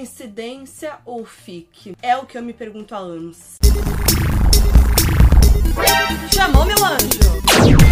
Coincidência ou fique? É o que eu me pergunto há anos. Chamou, meu anjo!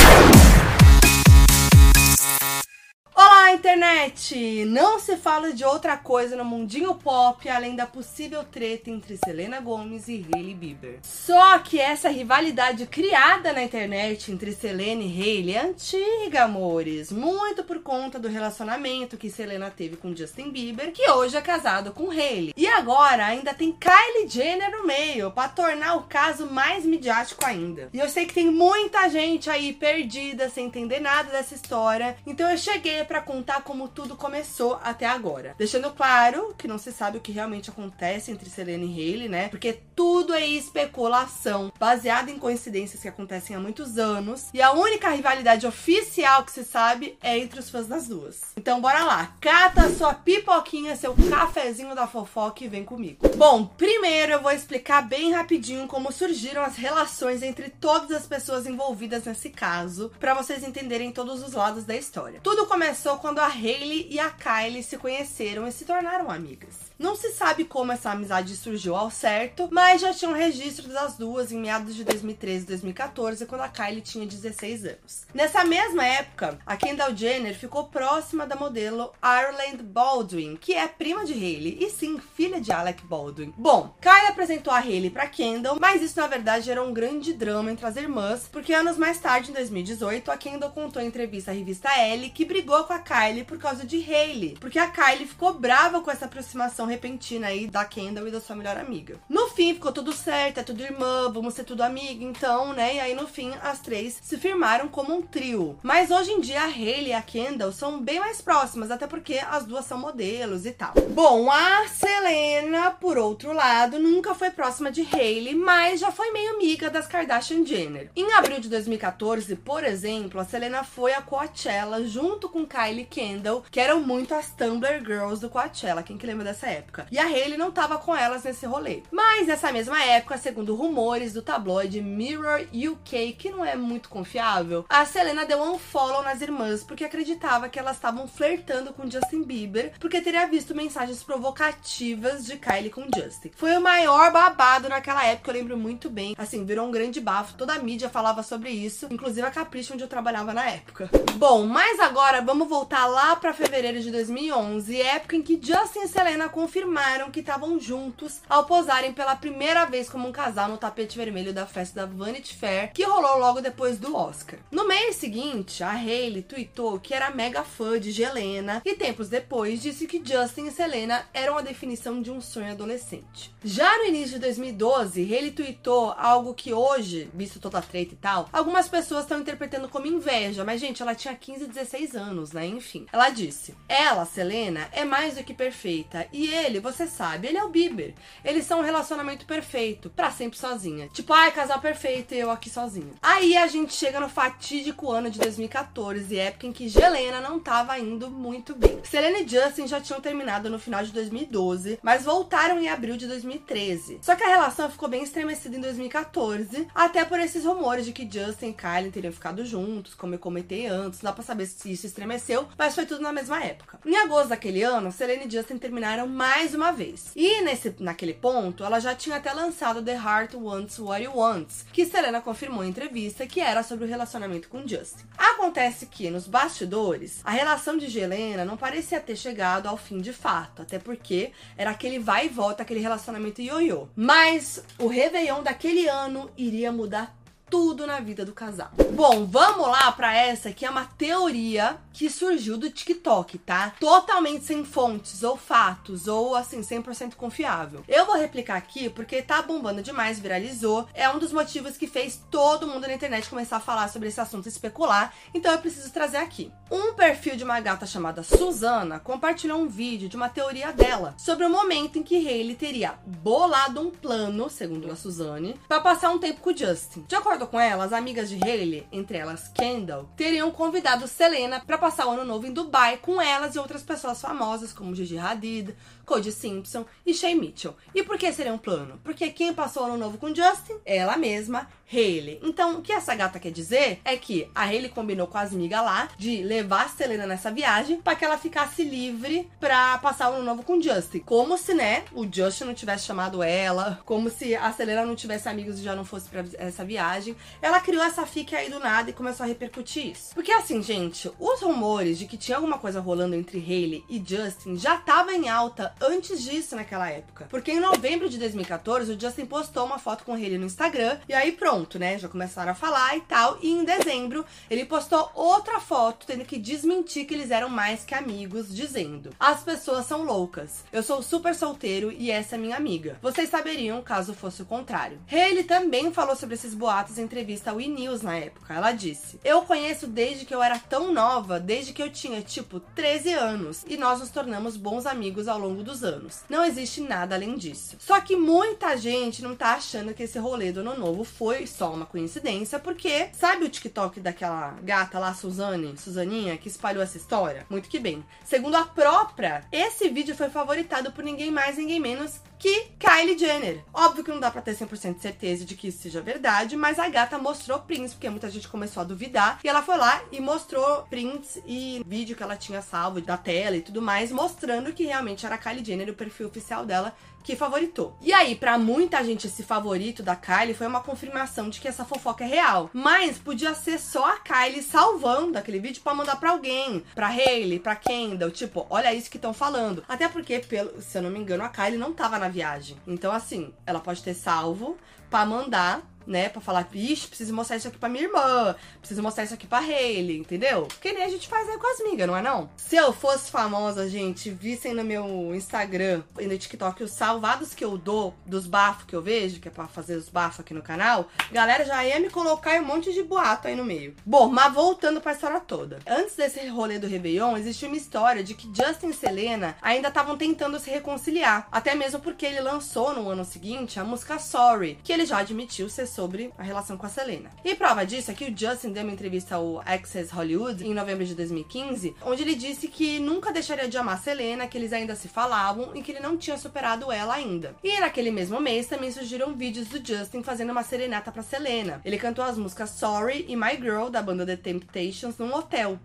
Internet! Não se fala de outra coisa no mundinho pop além da possível treta entre Selena Gomez e Hailey Bieber. Só que essa rivalidade criada na internet entre Selena e Hailey é antiga, amores. Muito por conta do relacionamento que Selena teve com Justin Bieber, que hoje é casado com Hailey. E agora ainda tem Kylie Jenner no meio, para tornar o caso mais midiático ainda. E eu sei que tem muita gente aí perdida, sem entender nada dessa história, então eu cheguei para contar como tudo começou até agora. Deixando claro que não se sabe o que realmente acontece entre Selena e Hailey, né? Porque tudo é especulação, baseada em coincidências que acontecem há muitos anos. E a única rivalidade oficial que se sabe é entre os fãs das duas. Então bora lá, cata sua pipoquinha, seu cafezinho da fofoca e vem comigo. Bom, primeiro eu vou explicar bem rapidinho como surgiram as relações entre todas as pessoas envolvidas nesse caso, para vocês entenderem todos os lados da história. Tudo começou começou quando a Hailey e a Kylie se conheceram e se tornaram amigas. Não se sabe como essa amizade surgiu ao certo, mas já tinha um registro das duas em meados de 2013 e 2014, quando a Kylie tinha 16 anos. Nessa mesma época, a Kendall Jenner ficou próxima da modelo Ireland Baldwin, que é prima de Hailey e sim, filha de Alec Baldwin. Bom, Kylie apresentou a Hailey para Kendall, mas isso na verdade era um grande drama entre as irmãs, porque anos mais tarde, em 2018, a Kendall contou em entrevista à revista Elle que brigou com a Kylie por causa de Hailey, porque a Kylie ficou brava com essa aproximação repentina aí da Kendall e da sua melhor amiga. No fim, ficou tudo certo, é tudo irmã, vamos ser tudo amiga, então, né? E aí no fim, as três se firmaram como um trio. Mas hoje em dia, a Hailey e a Kendall são bem mais próximas, até porque as duas são modelos e tal. Bom, a Selena, por outro lado, nunca foi próxima de Hailey, mas já foi meio amiga das Kardashian Jenner. Em abril de 2014, por exemplo, a Selena foi a Coachella junto com Kylie Kendall, que eram muito as Tumblr Girls do Coachella. Quem que lembra dessa época? Época. E a Hailey não tava com elas nesse rolê. Mas nessa mesma época, segundo rumores do tabloide Mirror UK, que não é muito confiável, a Selena deu um follow nas irmãs porque acreditava que elas estavam flertando com Justin Bieber, porque teria visto mensagens provocativas de Kylie com Justin. Foi o maior babado naquela época, eu lembro muito bem. Assim, virou um grande bafo. Toda a mídia falava sobre isso, inclusive a Capricho, onde eu trabalhava na época. Bom, mas agora vamos voltar lá para fevereiro de 2011, época em que Justin e Selena confirmaram que estavam juntos ao posarem pela primeira vez como um casal no tapete vermelho da festa da Vanity Fair, que rolou logo depois do Oscar. No mês seguinte, a Hailey tweetou que era mega fã de Gelena e tempos depois disse que Justin e Selena eram a definição de um sonho adolescente. Já no início de 2012, Hailey tweetou algo que hoje, visto toda a treta e tal, algumas pessoas estão interpretando como inveja, mas gente, ela tinha 15, 16 anos, né? Enfim. Ela disse: "Ela, Selena, é mais do que perfeita e ele, você sabe, ele é o Bieber. Eles são um relacionamento perfeito, para sempre sozinha. Tipo, ai, casal perfeito e eu aqui sozinha. Aí a gente chega no fatídico ano de 2014, época em que Gelena não tava indo muito bem. Selena e Justin já tinham terminado no final de 2012, mas voltaram em abril de 2013. Só que a relação ficou bem estremecida em 2014, até por esses rumores de que Justin e Kylie teriam ficado juntos, como eu comentei antes. Não dá pra saber se isso estremeceu, mas foi tudo na mesma época. Em agosto daquele ano, Selena e Justin terminaram mais uma vez. E nesse, naquele ponto, ela já tinha até lançado The Heart Wants What It Wants, que Selena confirmou em entrevista que era sobre o relacionamento com Justin. Acontece que, nos bastidores, a relação de Gelena não parecia ter chegado ao fim de fato, até porque era aquele vai e volta, aquele relacionamento ioiô. Mas o Réveillon daquele ano iria mudar tudo na vida do casal. Bom, vamos lá para essa que é uma teoria que surgiu do TikTok, tá? Totalmente sem fontes ou fatos ou assim 100% confiável. Eu vou replicar aqui porque tá bombando demais, viralizou. É um dos motivos que fez todo mundo na internet começar a falar sobre esse assunto e especular, então eu preciso trazer aqui. Um perfil de uma gata chamada Suzana compartilhou um vídeo de uma teoria dela sobre o momento em que Hailey teria bolado um plano, segundo a Suzane, para passar um tempo com o Justin. De acordo acordo com ela, as amigas de Hailey, entre elas Kendall, teriam convidado Selena para passar o ano novo em Dubai com elas e outras pessoas famosas como Gigi Hadid, Cody Simpson e Shay Mitchell. E por que seria um plano? Porque quem passou ano novo com Justin? Ela mesma, Hailey. Então, o que essa gata quer dizer é que a Hailey combinou com as amigas lá de levar a Selena nessa viagem para que ela ficasse livre para passar o ano novo com Justin. Como se, né, o Justin não tivesse chamado ela, como se a Selena não tivesse amigos e já não fosse para essa viagem. Ela criou essa fique aí do nada e começou a repercutir isso. Porque assim, gente, os rumores de que tinha alguma coisa rolando entre Hailey e Justin já tava em alta antes disso naquela época. Porque em novembro de 2014, o Justin postou uma foto com Hailey no Instagram e aí pronto, né? Já começaram a falar e tal. E em dezembro, ele postou outra foto tendo que desmentir que eles eram mais que amigos, dizendo: As pessoas são loucas. Eu sou super solteiro e essa é minha amiga. Vocês saberiam caso fosse o contrário. Hailey também falou sobre esses boatos em entrevista ao E-News na época. Ela disse: Eu conheço desde que eu era tão nova, desde que eu tinha tipo 13 anos, e nós nos tornamos bons amigos ao longo dos anos. Não existe nada além disso. Só que muita gente não tá achando que esse rolê do ano novo foi só uma coincidência, porque sabe o TikTok daquela gata lá, Suzane, Suzaninha, que espalhou essa história? Muito que bem. Segundo a própria, esse vídeo foi favoritado por ninguém mais, ninguém menos que Kylie Jenner. Óbvio que não dá pra ter 100% de certeza de que isso seja verdade, mas a gata mostrou prints, porque muita gente começou a duvidar, e ela foi lá e mostrou prints e vídeo que ela tinha salvo da tela e tudo mais, mostrando que realmente era Kylie Jenner, o perfil oficial dela, que favoritou. E aí, para muita gente, esse favorito da Kylie foi uma confirmação de que essa fofoca é real. Mas podia ser só a Kylie salvando aquele vídeo para mandar para alguém, para Hailey, para Kendall, tipo, olha isso que estão falando. Até porque, pelo, se eu não me engano, a Kylie não tava na viagem. Então, assim, ela pode ter salvo para mandar né? Pra falar, vixe, preciso mostrar isso aqui pra minha irmã, preciso mostrar isso aqui pra Hailey, entendeu? Que nem a gente faz aí com as migas, não é não? Se eu fosse famosa, gente, vissem no meu Instagram e no TikTok os salvados que eu dou dos bafos que eu vejo, que é pra fazer os bafos aqui no canal, galera já ia me colocar um monte de boato aí no meio. Bom, mas voltando pra história toda. Antes desse rolê do Réveillon, existia uma história de que Justin e Selena ainda estavam tentando se reconciliar. Até mesmo porque ele lançou no ano seguinte a música Sorry, que ele já admitiu ser sobre a relação com a Selena. E prova disso é que o Justin deu uma entrevista ao Access Hollywood em novembro de 2015, onde ele disse que nunca deixaria de amar a Selena, que eles ainda se falavam e que ele não tinha superado ela ainda. E naquele mesmo mês também surgiram vídeos do Justin fazendo uma serenata para Selena. Ele cantou as músicas Sorry e My Girl da banda The Temptations num hotel.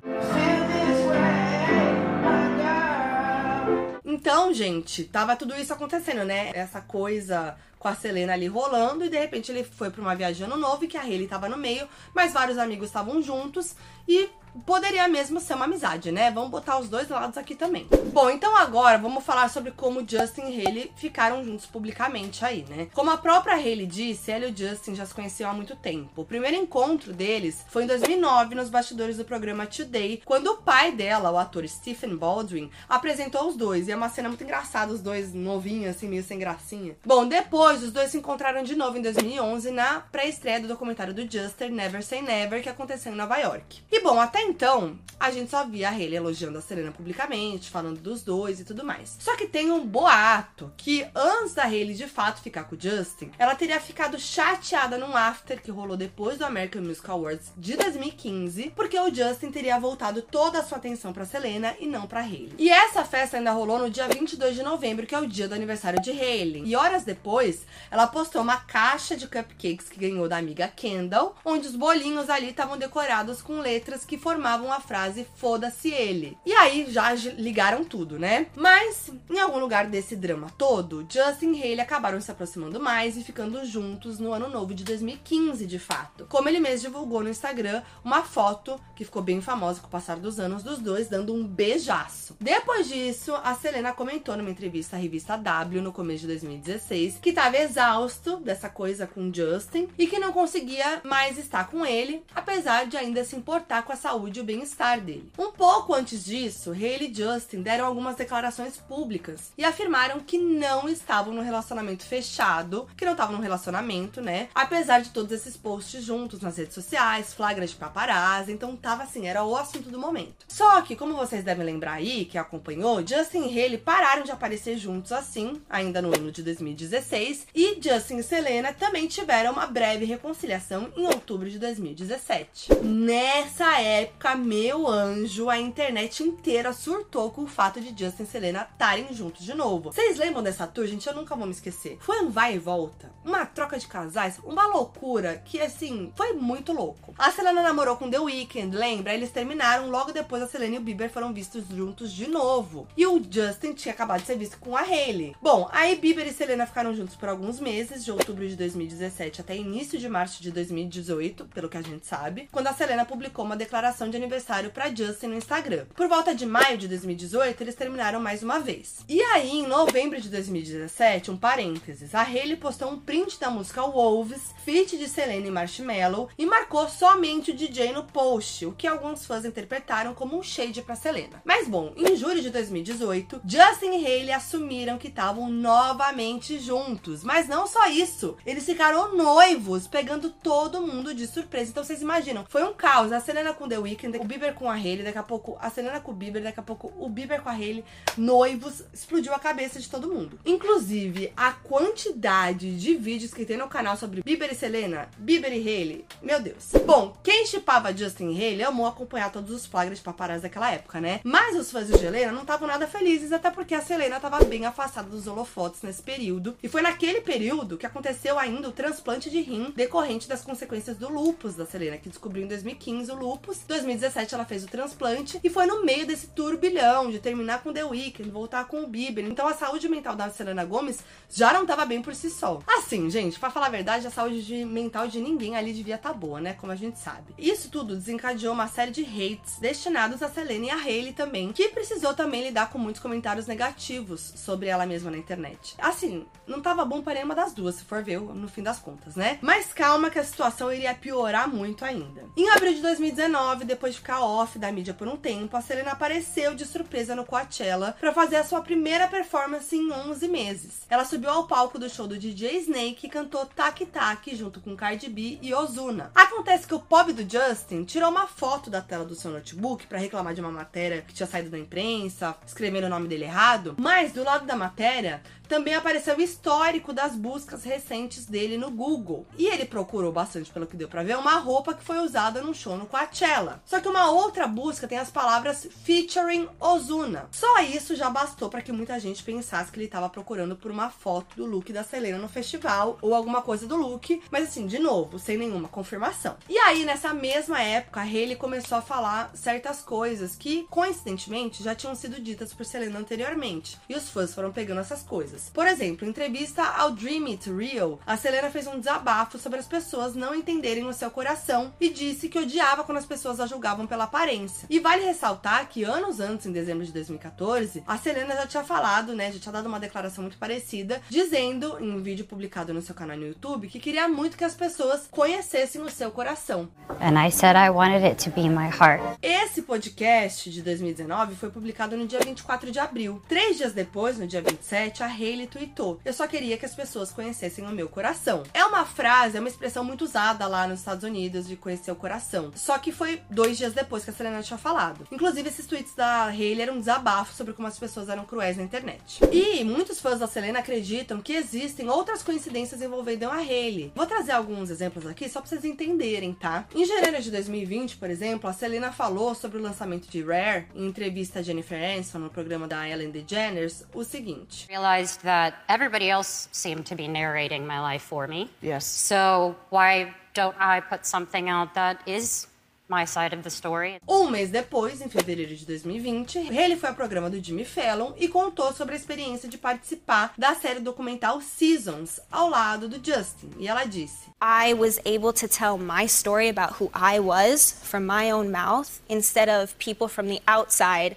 Então, gente, tava tudo isso acontecendo, né? Essa coisa com a Selena ali rolando e de repente ele foi para uma viagem ano novo e que a Hailey tava no meio, mas vários amigos estavam juntos e poderia mesmo ser uma amizade, né? Vamos botar os dois lados aqui também. Bom, então agora vamos falar sobre como Justin e Hailey ficaram juntos publicamente aí, né? Como a própria Hailey disse, ela e o Justin já se conheciam há muito tempo. O primeiro encontro deles foi em 2009 nos bastidores do programa Today, quando o pai dela, o ator Stephen Baldwin, apresentou os dois. E é uma cena muito engraçada, os dois novinhos, assim, meio sem gracinha. Bom, depois os dois se encontraram de novo em 2011 na pré-estreia do documentário do Juster, Never Say Never, que aconteceu em Nova York. E bom, até então, a gente só via a Hailey elogiando a Serena publicamente, falando dos dois e tudo mais. Só que tem um boato que antes da Hailey de fato ficar com o Justin, ela teria ficado chateada num after que rolou depois do American Music Awards de 2015, porque o Justin teria voltado toda a sua atenção para Selena e não para Hailey. E essa festa ainda rolou no dia 22 de novembro, que é o dia do aniversário de Hailey. E horas depois, ela postou uma caixa de cupcakes que ganhou da amiga Kendall, onde os bolinhos ali estavam decorados com letras que formavam a frase foda-se ele. E aí já ligaram tudo, né? Mas em algum lugar desse drama todo, Justin e Hailey acabaram se aproximando mais e ficando juntos no ano novo de 2015, de fato. Como ele mesmo divulgou no Instagram uma foto que ficou bem famosa com o passar dos anos dos dois dando um beijaço. Depois disso, a Selena comentou numa entrevista à revista W no começo de 2016 que estava exausto dessa coisa com Justin e que não conseguia mais estar com ele, apesar de ainda se importar com a saúde saúde e o bem-estar dele. Um pouco antes disso, Hailey e Justin deram algumas declarações públicas e afirmaram que não estavam no relacionamento fechado, que não estavam num relacionamento, né? Apesar de todos esses posts juntos nas redes sociais, flagra de paparazzi, então tava assim, era o assunto do momento. Só que, como vocês devem lembrar aí, que acompanhou, Justin e Hailey pararam de aparecer juntos assim, ainda no ano de 2016, e Justin e Selena também tiveram uma breve reconciliação em outubro de 2017. Nessa época, meu anjo, a internet inteira surtou com o fato de Justin e Selena estarem juntos de novo. Vocês lembram dessa tour, gente? Eu nunca vou me esquecer. Foi um vai e volta, uma troca de casais, uma loucura que, assim, foi muito louco. A Selena namorou com The Weeknd, lembra? Eles terminaram, logo depois a Selena e o Bieber foram vistos juntos de novo. E o Justin tinha acabado de ser visto com a Hailey. Bom, aí Bieber e Selena ficaram juntos por alguns meses, de outubro de 2017 até início de março de 2018, pelo que a gente sabe, quando a Selena publicou uma declaração de aniversário para Justin no Instagram. Por volta de maio de 2018, eles terminaram mais uma vez. E aí, em novembro de 2017, um parênteses, a Hailey postou um print da música Wolves, feat de Selena e Marshmello, e marcou somente o DJ no post, o que alguns fãs interpretaram como um shade para Selena. Mas bom, em julho de 2018, Justin e Hailey assumiram que estavam novamente juntos. Mas não só isso, eles ficaram noivos, pegando todo mundo de surpresa. Então vocês imaginam, foi um caos. A Selena com The Weeknd, o Bieber com a Hailey, daqui a pouco a Selena com o Bieber, daqui a pouco o Bieber com a Hailey, noivos, explodiu a cabeça de todo mundo. Inclusive, a quantidade de vídeos que tem no canal sobre Bieber e Selena, Bieber e Hailey, meu Deus. Bom, quem chipava Justin e Hailey amou acompanhar todos os flagras de paparazzi daquela época, né? Mas os fãs de Selena não estavam nada felizes, até porque a Selena estava bem afastada dos holofotes nesse período. E foi naquele período que aconteceu ainda o transplante de rim decorrente das consequências do lupus da Selena, que descobriu em 2015 o lupus. Em 2017 ela fez o transplante e foi no meio desse turbilhão de terminar com The Weeknd, voltar com o Bieber. Então a saúde mental da Selena Gomes já não estava bem por si só. Assim, gente, para falar a verdade, a saúde de mental de ninguém ali devia estar tá boa, né? Como a gente sabe. Isso tudo desencadeou uma série de hates destinados a Selena e a Hailey também, que precisou também lidar com muitos comentários negativos sobre ela mesma na internet. Assim, não tava bom para nenhuma das duas, se for ver no fim das contas, né? Mas calma que a situação iria piorar muito ainda. Em abril de 2019, depois de ficar off da mídia por um tempo, a Selena apareceu de surpresa no Coachella para fazer a sua primeira performance em 11 meses. Ela subiu ao palco do show do DJ Snake e cantou Taki Taki junto com Cardi B e Ozuna. Acontece que o pop do Justin tirou uma foto da tela do seu notebook para reclamar de uma matéria que tinha saído da imprensa, escrevendo o nome dele errado, mas do lado da matéria também apareceu o histórico das buscas recentes dele no Google. E ele procurou bastante, pelo que deu para ver, uma roupa que foi usada num show no Coachella. Só que uma outra busca tem as palavras featuring Ozuna. Só isso já bastou para que muita gente pensasse que ele estava procurando por uma foto do look da Selena no festival ou alguma coisa do look, mas assim, de novo, sem nenhuma confirmação. E aí, nessa mesma época, a Hailey começou a falar certas coisas que, coincidentemente, já tinham sido ditas por Selena anteriormente. E os fãs foram pegando essas coisas. Por exemplo, em entrevista ao Dream It Real, a Selena fez um desabafo sobre as pessoas não entenderem o seu coração e disse que odiava quando as pessoas a julgavam pela aparência. E vale ressaltar que anos antes, em dezembro de 2014, a Selena já tinha falado, né, já tinha dado uma declaração muito parecida, dizendo em um vídeo publicado no seu canal no YouTube que queria muito que as pessoas conhecessem o seu coração. And I said I wanted it to be my heart. Esse podcast de 2019 foi publicado no dia 24 de abril. Três dias depois, no dia 27, a Hailey tweetou: Eu só queria que as pessoas conhecessem o meu coração. É uma frase, é uma expressão muito usada lá nos Estados Unidos de conhecer o coração. Só que foi dois dias depois que a Selena tinha falado. Inclusive, esses tweets da Hailey eram um desabafo sobre como as pessoas eram cruéis na internet. E muitos fãs da Selena acreditam que existem outras coincidências envolvendo a Hailey. Vou trazer alguns exemplos aqui só pra vocês entenderem, tá? Em janeiro de 2020, por exemplo, a Selena falou sobre o lançamento de Rare em entrevista a Jennifer Aniston no programa da Ellen DeGeneres o seguinte: Realized that everybody else seemed to be narrating my life for me. Yes. So why don't I put something out that is my side of the story? Um mês depois, em fevereiro de 2020, Haley foi ao programa do Jimmy Fallon e contou sobre a experiência de participar da série documental Seasons ao lado do Justin. E ela disse: I was able to tell my story about who I was from my own mouth instead of people from the outside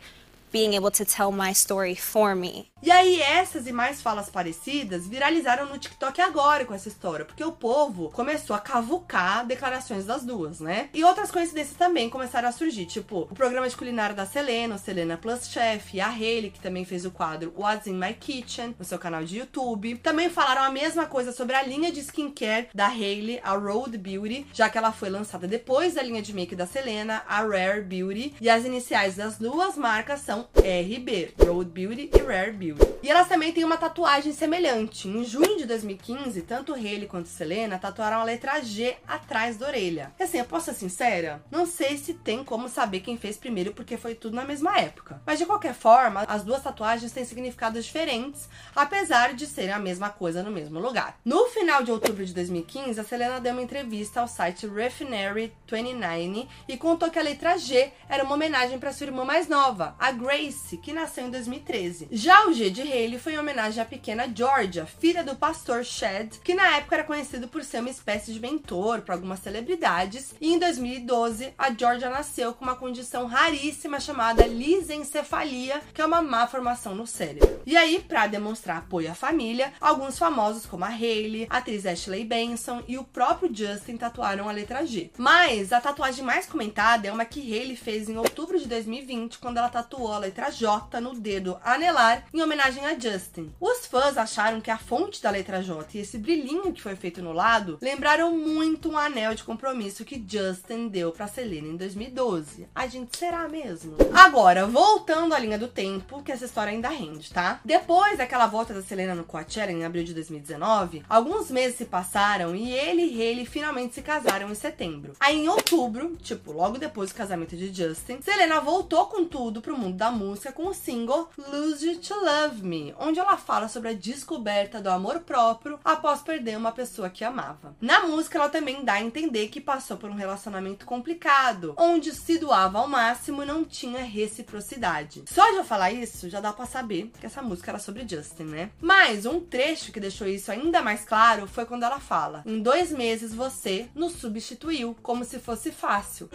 being able to tell my story for me. E aí, essas e mais falas parecidas viralizaram no TikTok agora com essa história, porque o povo começou a cavucar declarações das duas, né? E outras coincidências também começaram a surgir, tipo o programa de culinária da Selena, o Selena Plus Chef, a Hailey, que também fez o quadro What's in My Kitchen, no seu canal de YouTube. Também falaram a mesma coisa sobre a linha de skincare da Hailey, a Road Beauty, já que ela foi lançada depois da linha de make da Selena, a Rare Beauty, e as iniciais das duas marcas são RB, Road Beauty e Rare Beauty. E elas também têm uma tatuagem semelhante. Em junho de 2015, tanto Hailey quanto Selena tatuaram a letra G atrás da orelha. E assim, eu posso ser sincera? Não sei se tem como saber quem fez primeiro, porque foi tudo na mesma época. Mas de qualquer forma, as duas tatuagens têm significados diferentes, apesar de serem a mesma coisa no mesmo lugar. No final de outubro de 2015, a Selena deu uma entrevista ao site Refinery 29 e contou que a letra G era uma homenagem para sua irmã mais nova, a Grace, que nasceu em 2013. Já o G de Haley foi em homenagem à pequena Georgia, filha do pastor Shed, que na época era conhecido por ser uma espécie de mentor para algumas celebridades. E em 2012, a Georgia nasceu com uma condição raríssima chamada lisencefalia, que é uma má formação no cérebro. E aí, para demonstrar apoio à família, alguns famosos como a Haley, a atriz Ashley Benson e o próprio Justin tatuaram a letra G. Mas a tatuagem mais comentada é uma que Haley fez em outubro de 2020, quando ela tatuou a letra J no dedo anelar em homenagem a Justin. Os fãs acharam que a fonte da letra J e esse brilhinho que foi feito no lado lembraram muito um anel de compromisso que Justin deu para Selena em 2012. A gente será mesmo? Agora, voltando à linha do tempo, que essa história ainda rende, tá? Depois daquela volta da Selena no Coachella em abril de 2019, alguns meses se passaram e ele e Hailey finalmente se casaram em setembro. Aí em outubro, tipo, logo depois do casamento de Justin, Selena voltou com tudo pro mundo da música com o single Lose You to Love Me, onde ela fala sobre a descoberta do amor próprio após perder uma pessoa que amava. Na música, ela também dá a entender que passou por um relacionamento complicado, onde se doava ao máximo e não tinha reciprocidade. Só de eu falar isso, já dá para saber que essa música era sobre Justin, né? Mas um trecho que deixou isso ainda mais claro foi quando ela fala: Em dois meses você nos substituiu, como se fosse fácil.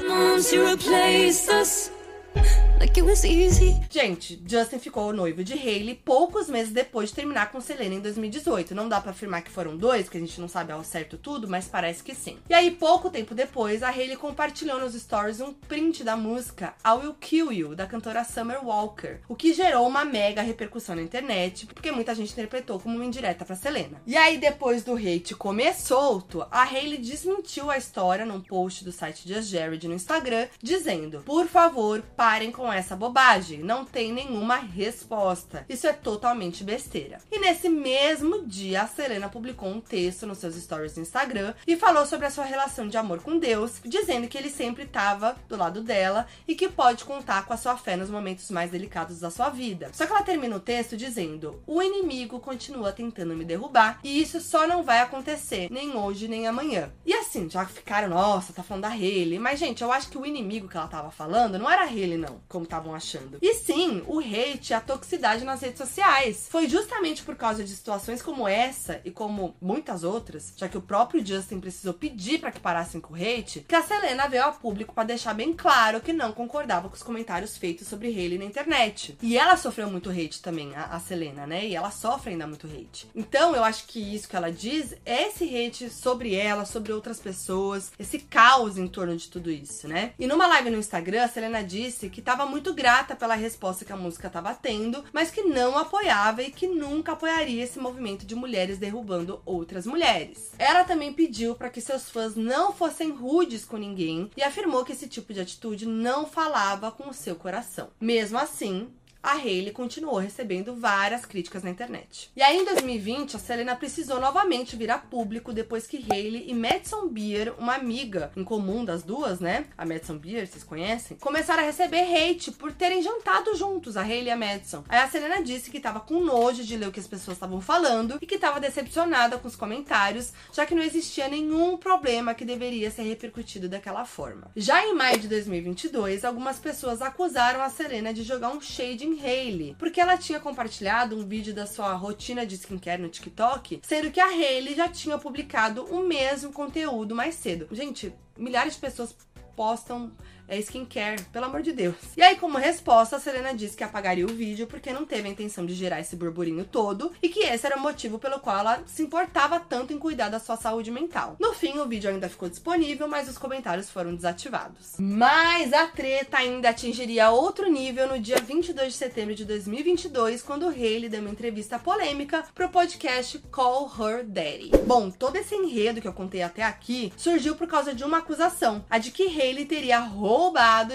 Gente, Justin ficou noivo de Hailey poucos meses depois de terminar com Selena em 2018. Não dá pra afirmar que foram dois, porque a gente não sabe ao certo tudo, mas parece que sim. E aí, pouco tempo depois, a Hailey compartilhou nos stories um print da música I Will Kill You, da cantora Summer Walker, o que gerou uma mega repercussão na internet, porque muita gente interpretou como uma indireta pra Selena. E aí, depois do hate comer solto, a Hailey desmentiu a história num post do site Just Jared no Instagram, dizendo: Por favor, parem com essa bobagem, não tem nenhuma resposta. Isso é totalmente besteira. E nesse mesmo dia, a Selena publicou um texto nos seus stories no Instagram e falou sobre a sua relação de amor com Deus, dizendo que ele sempre estava do lado dela e que pode contar com a sua fé nos momentos mais delicados da sua vida. Só que ela termina o texto dizendo: O inimigo continua tentando me derrubar e isso só não vai acontecer nem hoje nem amanhã. E assim, já ficaram, nossa, tá falando da Hailey. Mas, gente, eu acho que o inimigo que ela tava falando não era a Hailey, não, como estavam achando. E sim, o hate a toxicidade nas redes sociais. Foi justamente por causa de situações como essa e como muitas outras, já que o próprio Justin precisou pedir para que parassem com o hate, que a Selena veio ao público para deixar bem claro que não concordava com os comentários feitos sobre Hailey na internet. E ela sofreu muito hate também, a, a Selena, né? E ela sofre ainda muito hate. Então, eu acho que isso que ela diz é esse hate sobre ela, sobre outras pessoas, esse caos em torno de tudo isso, né? E numa live no Instagram, a Selena disse que estava muito grata pela resposta que a música estava tendo, mas que não apoiava e que nunca apoiaria esse movimento de mulheres derrubando outras mulheres. Ela também pediu para que seus fãs não fossem rudes com ninguém e afirmou que esse tipo de atitude não falava com o seu coração. Mesmo assim, a Hailey continuou recebendo várias críticas na internet. E aí, em 2020, a Selena precisou novamente vir a público depois que Hailey e Madison Beer, uma amiga em comum das duas, né? A Madison Beer, vocês conhecem? Começaram a receber hate por terem jantado juntos, a Hailey e a Madison. Aí a Selena disse que tava com nojo de ler o que as pessoas estavam falando e que tava decepcionada com os comentários, já que não existia nenhum problema que deveria ser repercutido daquela forma. Já em maio de 2022, algumas pessoas acusaram a Selena de jogar um shade em Hailey, porque ela tinha compartilhado um vídeo da sua rotina de skincare no TikTok, sendo que a Hailey já tinha publicado o mesmo conteúdo mais cedo. Gente, milhares de pessoas postam É skincare, pelo amor de Deus. E aí, como resposta, a Selena disse que apagaria o vídeo porque não teve a intenção de gerar esse burburinho todo e que esse era o motivo pelo qual ela se importava tanto em cuidar da sua saúde mental. No fim, o vídeo ainda ficou disponível, mas os comentários foram desativados. Mas a treta ainda atingiria outro nível no dia 22 de setembro de 2022, quando Hailey deu uma entrevista polêmica pro podcast Call Her Daddy. Bom, todo esse enredo que eu contei até aqui surgiu por causa de uma acusação, a de que Hailey teria roubado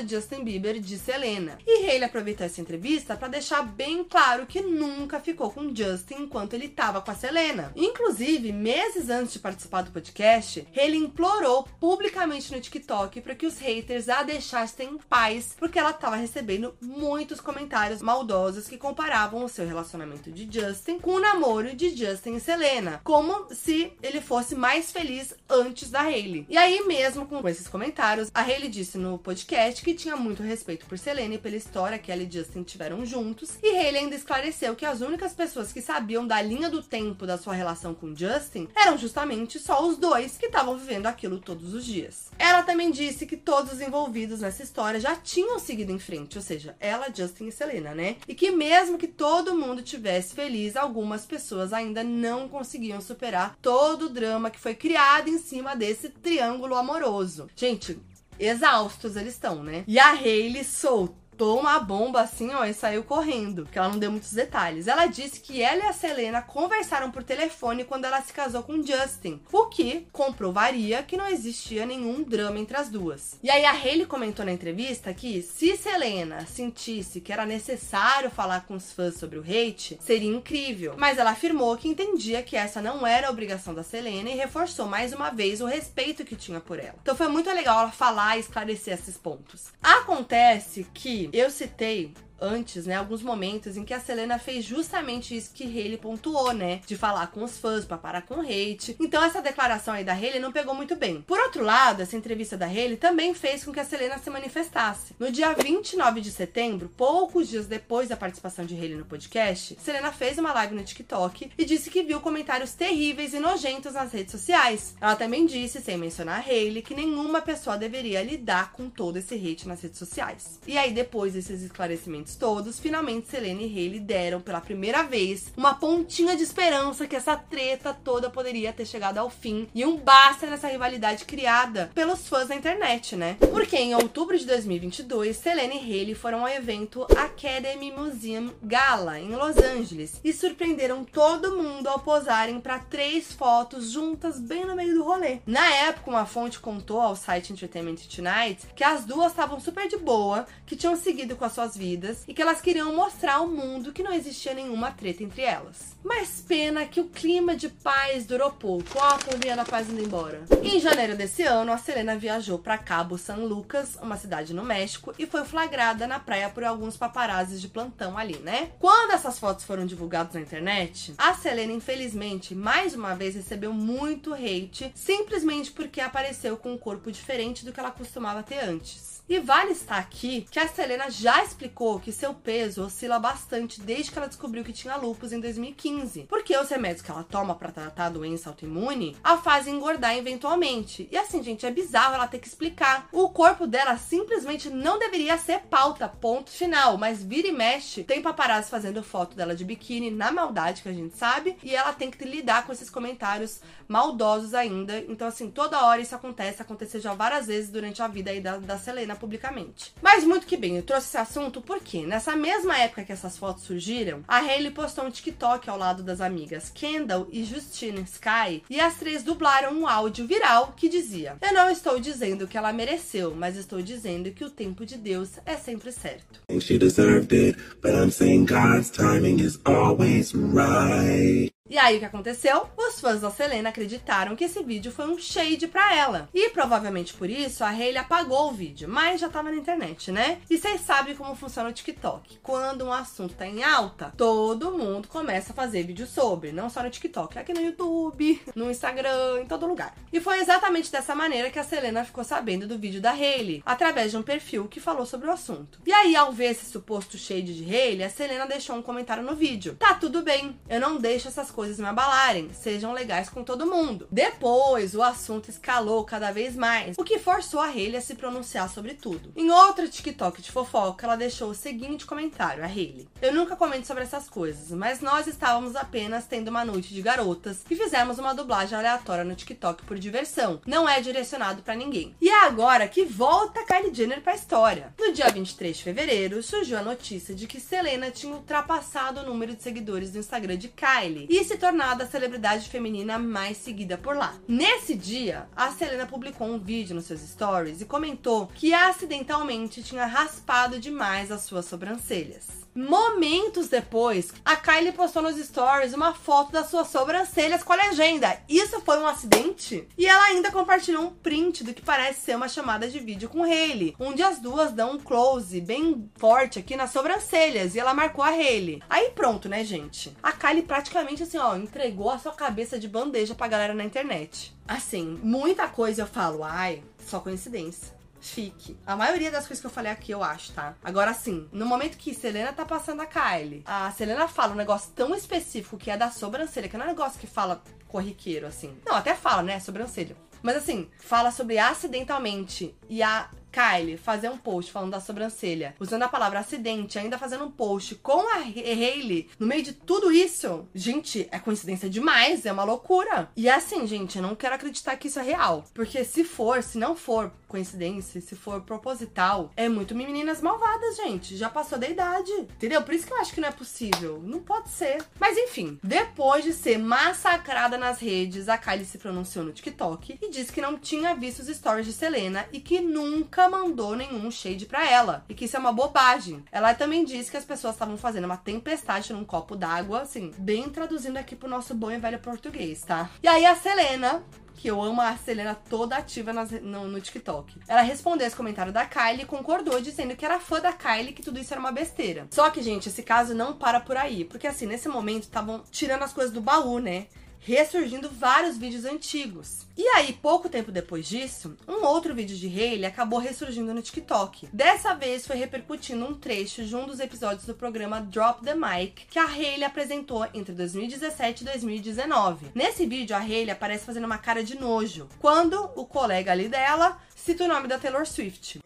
Justin Bieber de Selena. E Hailey aproveitou essa entrevista para deixar bem claro que nunca ficou com Justin enquanto ele estava com a Selena. Inclusive, meses antes de participar do podcast, Hailey implorou publicamente no TikTok para que os haters a deixassem em paz, porque ela estava recebendo muitos comentários maldosos que comparavam o seu relacionamento de Justin com o namoro de Justin e Selena, como se ele fosse mais feliz antes da Hailey. E aí, mesmo com esses comentários, a Hailey disse no podcast que tinha muito respeito por Selena e pela história que ela e Justin tiveram juntos, e Hailey ainda esclareceu que as únicas pessoas que sabiam da linha do tempo da sua relação com Justin eram justamente só os dois que estavam vivendo aquilo todos os dias. Ela também disse que todos os envolvidos nessa história já tinham seguido em frente, ou seja, ela, Justin e Selena, né? E que mesmo que todo mundo tivesse feliz, algumas pessoas ainda não conseguiam superar todo o drama que foi criado em cima desse triângulo amoroso. Gente, exaustos eles estão, né? E a Hailey soltou soltou uma bomba assim, ó, e saiu correndo, porque ela não deu muitos detalhes. Ela disse que ela e a Selena conversaram por telefone quando ela se casou com Justin, o que comprovaria que não existia nenhum drama entre as duas. E aí a Hailey comentou na entrevista que se Selena sentisse que era necessário falar com os fãs sobre o hate, seria incrível. Mas ela afirmou que entendia que essa não era a obrigação da Selena e reforçou mais uma vez o respeito que tinha por ela. Então foi muito legal ela falar e esclarecer esses pontos. Acontece que eu citei antes, né, alguns momentos em que a Selena fez justamente isso que Hailey pontuou, né, de falar com os fãs para parar com o hate. Então essa declaração aí da Hailey não pegou muito bem. Por outro lado, essa entrevista da Hailey também fez com que a Selena se manifestasse. No dia 29 de setembro, poucos dias depois da participação de Hailey no podcast, Selena fez uma live no TikTok e disse que viu comentários terríveis e nojentos nas redes sociais. Ela também disse, sem mencionar a Hailey, que nenhuma pessoa deveria lidar com todo esse hate nas redes sociais. E aí depois desses esclarecimentos todos, finalmente Selena e Hailey deram pela primeira vez uma pontinha de esperança que essa treta toda poderia ter chegado ao fim e um basta nessa rivalidade criada pelos fãs da internet, né? Porque em outubro de 2022, Selena e Hailey foram ao evento Academy Museum Gala em Los Angeles e surpreenderam todo mundo ao posarem para três fotos juntas bem no meio do rolê. Na época, uma fonte contou ao site Entertainment Tonight que as duas estavam super de boa, que tinham seguido com as suas vidas e que elas queriam mostrar ao mundo que não existia nenhuma treta entre elas. Mas pena que o clima de paz durou pouco. Ó, vendo a paz indo embora. Em janeiro desse ano, a Selena viajou para Cabo San Lucas, uma cidade no México, e foi flagrada na praia por alguns paparazzis de plantão ali, né? Quando essas fotos foram divulgadas na internet, a Selena, infelizmente, mais uma vez recebeu muito hate, simplesmente porque apareceu com um corpo diferente do que ela costumava ter antes. E vale estar aqui que a Selena já explicou que seu peso oscila bastante desde que ela descobriu que tinha lupus em 2015. Porque os remédios que ela toma para tratar a doença autoimune a fazem engordar eventualmente. E assim, gente, é bizarro ela ter que explicar. O corpo dela simplesmente não deveria ser pauta, ponto final. Mas vira e mexe, tem paparazzi fazendo foto dela de biquíni na maldade, que a gente sabe. E ela tem que lidar com esses comentários maldosos ainda. Então, assim, toda hora isso acontece. Aconteceu já várias vezes durante a vida aí da, da Selena publicamente. Mas muito que bem, eu trouxe esse assunto porque nessa mesma época que essas fotos surgiram, a Hailey postou um TikTok ao lado das amigas Kendall e Justine Sky e as três dublaram um áudio viral que dizia: Eu não estou dizendo que ela mereceu, mas estou dizendo que o tempo de Deus é sempre certo. She deserved it, but I'm saying God's timing is always right. E aí o que aconteceu? Os fãs da Selena acreditaram que esse vídeo foi um shade pra ela. E provavelmente por isso a Hailey apagou o vídeo, mas já tava na internet, né? E vocês sabem como funciona o TikTok. Quando um assunto tá em alta, todo mundo começa a fazer vídeo sobre, não só no TikTok, aqui no YouTube, no Instagram, em todo lugar. E foi exatamente dessa maneira que a Selena ficou sabendo do vídeo da Hailey, através de um perfil que falou sobre o assunto. E aí, ao ver esse suposto shade de Hailey, a Selena deixou um comentário no vídeo. Tá tudo bem, eu não deixo essas coisas me abalarem, sejam legais com todo mundo. Depois, o assunto escalou cada vez mais, o que forçou a Hailey a se pronunciar sobre tudo. Em outro TikTok de fofoca, ela deixou o seguinte comentário, a Hailey. Eu nunca comento sobre essas coisas, mas nós estávamos apenas tendo uma noite de garotas e fizemos uma dublagem aleatória no TikTok por diversão. Não é direcionado para ninguém. E é agora que volta Kylie Jenner pra história. No dia 23 de fevereiro, surgiu a notícia de que Selena tinha ultrapassado o número de seguidores do Instagram de Kylie e se tornado a celebridade feminina mais seguida por lá. Nesse dia, a Selena publicou um vídeo nos seus stories e comentou que acidentalmente tinha raspado demais as suas sobrancelhas. Momentos depois, a Kylie postou nos stories uma foto das suas sobrancelhas com a legenda: Isso foi um acidente? E ela ainda compartilhou um print do que parece ser uma chamada de vídeo com Hailey, onde as duas dão um close bem forte aqui nas sobrancelhas e ela marcou a Hailey. Aí pronto, né, gente? A Kylie praticamente assim, ó, entregou a sua cabeça de bandeja pra galera na internet. Assim, muita coisa eu falo, ai, só coincidência fique. A maioria das coisas que eu falei aqui, eu acho, tá? Agora, sim, no momento que Selena tá passando a Kylie, a Selena fala um negócio tão específico que é da sobrancelha, que não é um negócio que fala corriqueiro, assim. Não, até fala, né? Sobrancelha. Mas assim, fala sobre acidentalmente e a Kylie fazer um post falando da sobrancelha, usando a palavra acidente, ainda fazendo um post com a Hailey no meio de tudo isso, gente, é coincidência demais, é uma loucura. E assim, gente, eu não quero acreditar que isso é real. Porque se for, se não for coincidência, se for proposital, é muito meninas malvadas, gente. Já passou da idade. Entendeu? Por isso que eu acho que não é possível. Não pode ser. Mas enfim, depois de ser massacrada nas redes, a Kylie se pronunciou no TikTok e disse que não tinha visto os stories de Selena e que nunca mandou nenhum shade pra ela. E que isso é uma bobagem. Ela também disse que as pessoas estavam fazendo uma tempestade num copo d'água, assim, bem traduzindo aqui pro nosso bom e velho português, tá? E aí a Selena que eu amo a Selena toda ativa nas, no, no, TikTok. Ela respondeu esse comentário da Kylie e concordou, dizendo que era fã da Kylie que tudo isso era uma besteira. Só que, gente, esse caso não para por aí. Porque, assim, nesse momento estavam tirando as coisas do baú, né? Ressurgindo vários vídeos antigos. E aí, pouco tempo depois disso, um outro vídeo de Hailey acabou ressurgindo no TikTok. Dessa vez foi repercutindo um trecho de um dos episódios do programa Drop the Mic que a Hailey apresentou entre 2017 e 2019. Nesse vídeo, a Hailey aparece fazendo uma cara de nojo, quando o colega ali dela cita o nome da Taylor Swift.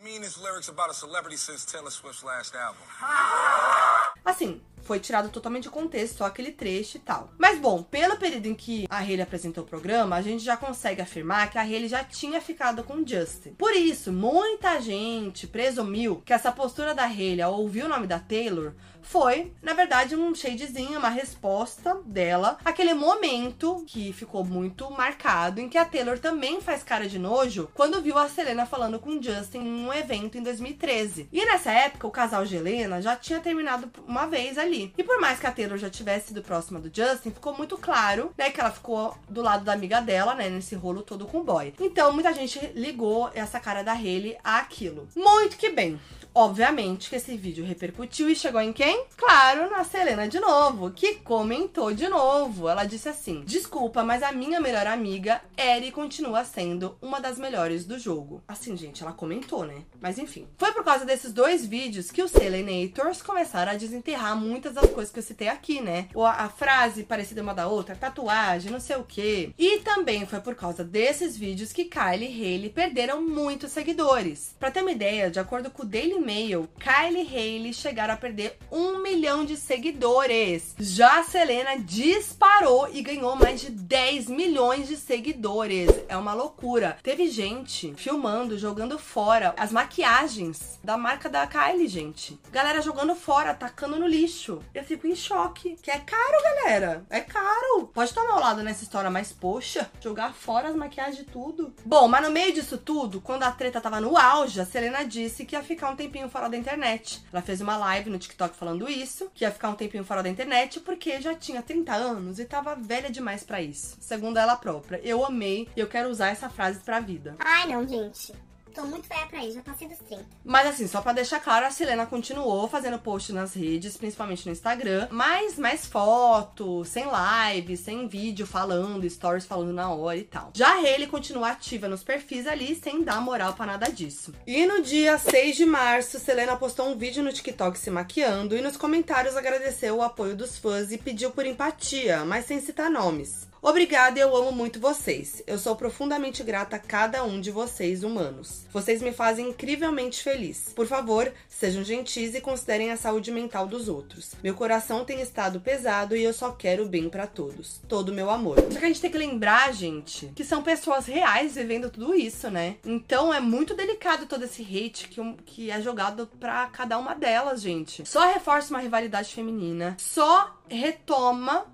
Assim, foi tirado totalmente de contexto, só aquele trecho e tal. Mas bom, pelo período em que a Hailey apresentou o programa, a gente já consegue afirmar que a Hailey já tinha ficado com o Justin. Por isso, muita gente presumiu que essa postura da Hailey ao ouvir o nome da Taylor foi, na verdade, um shadezinho, uma resposta dela, aquele momento que ficou muito marcado em que a Taylor também faz cara de nojo quando viu a Selena falando com Justin em um evento em 2013. E nessa época, o casal de Helena já tinha terminado uma vez ali. E por mais que a Taylor já tivesse sido próxima do Justin, ficou muito claro, né, que ela ficou do lado da amiga dela, né, nesse rolo todo com o boy. Então, muita gente ligou essa cara da Hailey àquilo. Muito que bem. Obviamente que esse vídeo repercutiu e chegou em quem? Claro, na Selena de novo, que comentou de novo. Ela disse assim: Desculpa, mas a minha melhor amiga, Eri, continua sendo uma das melhores do jogo. Assim, gente, ela comentou, né? Mas enfim. Foi por causa desses dois vídeos que os Selenators começaram a desenterrar muitas das coisas que eu citei aqui, né? Ou a, a frase parecida uma da outra, tatuagem, não sei o quê. E também foi por causa desses vídeos que Kylie e Hailey perderam muitos seguidores. Pra ter uma ideia, de acordo com o Daily Mail, Kylie Hailey chegaram a perder um milhão de seguidores. Já Selena disparou e ganhou mais de 10 milhões de seguidores. É uma loucura. Teve gente filmando, jogando fora as maquiagens da marca da Kylie, gente. Galera jogando fora, tacando no lixo. Eu fico em choque. Que é caro, galera. É caro. Pode tomar ao lado nessa história, mas poxa, jogar fora as maquiagens de tudo. Bom, mas no meio disso tudo, quando a treta tava no auge, a Selena disse que ia ficar um tempo tempinho fora da internet. Ela fez uma live no TikTok falando isso, que ia ficar um tempinho fora da internet porque já tinha 30 anos e tava velha demais para isso. Segundo ela própria. Eu amei e eu quero usar essa frase pra vida. Ai, não, gente. Tô muito velha pra isso, já passei dos 30. Mas assim, só pra deixar claro, a Selena continuou fazendo post nas redes, principalmente no Instagram, mas mais foto, sem live, sem vídeo falando, stories falando na hora e tal. Já a Hailey continua ativa nos perfis ali, sem dar moral pra nada disso. E no dia 6 de março, Selena postou um vídeo no TikTok se maquiando e nos comentários agradeceu o apoio dos fãs e pediu por empatia, mas sem citar nomes. Obrigada, eu amo muito vocês. Eu sou profundamente grata a cada um de vocês, humanos. Vocês me fazem incrivelmente feliz. Por favor, sejam gentis e considerem a saúde mental dos outros. Meu coração tem estado pesado e eu só quero bem pra todos. Todo meu amor. Só que a gente tem que lembrar, gente, que são pessoas reais vivendo tudo isso, né? Então é muito delicado todo esse hate que, que é jogado pra cada uma delas, gente. Só reforça uma rivalidade feminina, só retoma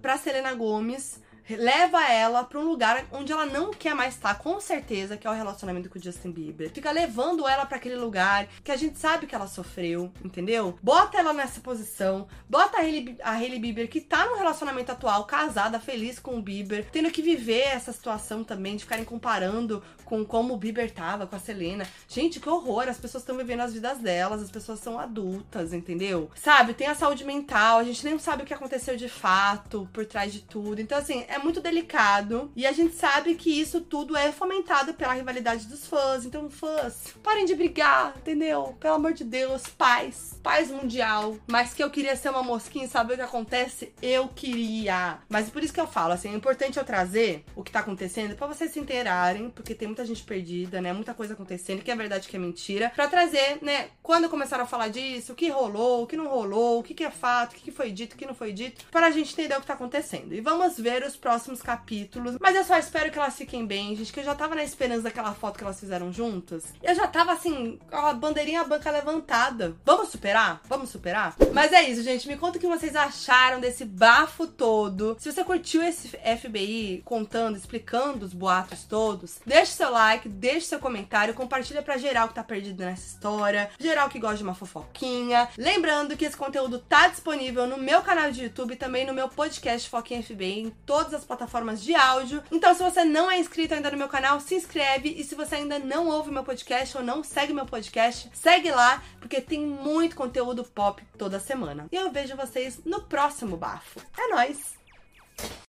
pra Selena Gomes, leva ela pra um lugar onde ela não quer mais estar, com certeza, que é o relacionamento com o Justin Bieber. Fica levando ela pra aquele lugar que a gente sabe que ela sofreu, entendeu? Bota ela nessa posição, bota a Hailey, a Hailey Bieber, que tá num relacionamento atual, casada, feliz com o Bieber, tendo que viver essa situação também de ficarem comparando com como o Bieber tava com a Selena. Gente, que horror, as pessoas estão vivendo as vidas delas, as pessoas são adultas, entendeu? Sabe, tem a saúde mental, a gente nem sabe o que aconteceu de fato por trás de tudo. Então, assim, é muito delicado. E a gente sabe que isso tudo é fomentado pela rivalidade dos fãs. Então, fãs, parem de brigar, entendeu? Pelo amor de Deus, paz. Paz mundial. Mas que eu queria ser uma mosquinha e saber o que acontece, eu queria. Mas por isso que eu falo, assim, é importante eu trazer o que tá acontecendo pra vocês se inteirarem, porque tem muita gente perdida, né? Muita coisa acontecendo, que é verdade, que é mentira. Pra trazer, né, quando começaram a falar disso, o que rolou, o que não rolou, o que, que é fato, o que, que foi dito, o que não foi dito, para a gente entender o que tá acontecendo. E vamos ver os próximos capítulos. Mas eu só espero que elas fiquem bem, gente, que eu já tava na esperança daquela foto que elas fizeram juntas. Eu já tava assim, com a bandeirinha banca levantada. Vamos superar? Vamos superar? Mas é isso, gente. Me conta o que vocês acharam desse bafo todo. Se você curtiu esse FBI contando, explicando os boatos todos, deixe seu like, deixe seu comentário, compartilha pra geral que tá perdido nessa história, geral que gosta de uma fofoquinha. Lembrando que esse conteúdo tá disponível no meu canal de YouTube e também no meu podcast Foquinha FBI em todas as plataformas de áudio. Então, se você não é inscrito ainda no meu canal, se inscreve e se você ainda não ouve meu podcast ou não segue meu podcast, segue lá, porque tem muito conteúdo pop toda semana. E eu vejo vocês no próximo bafo. É nóis!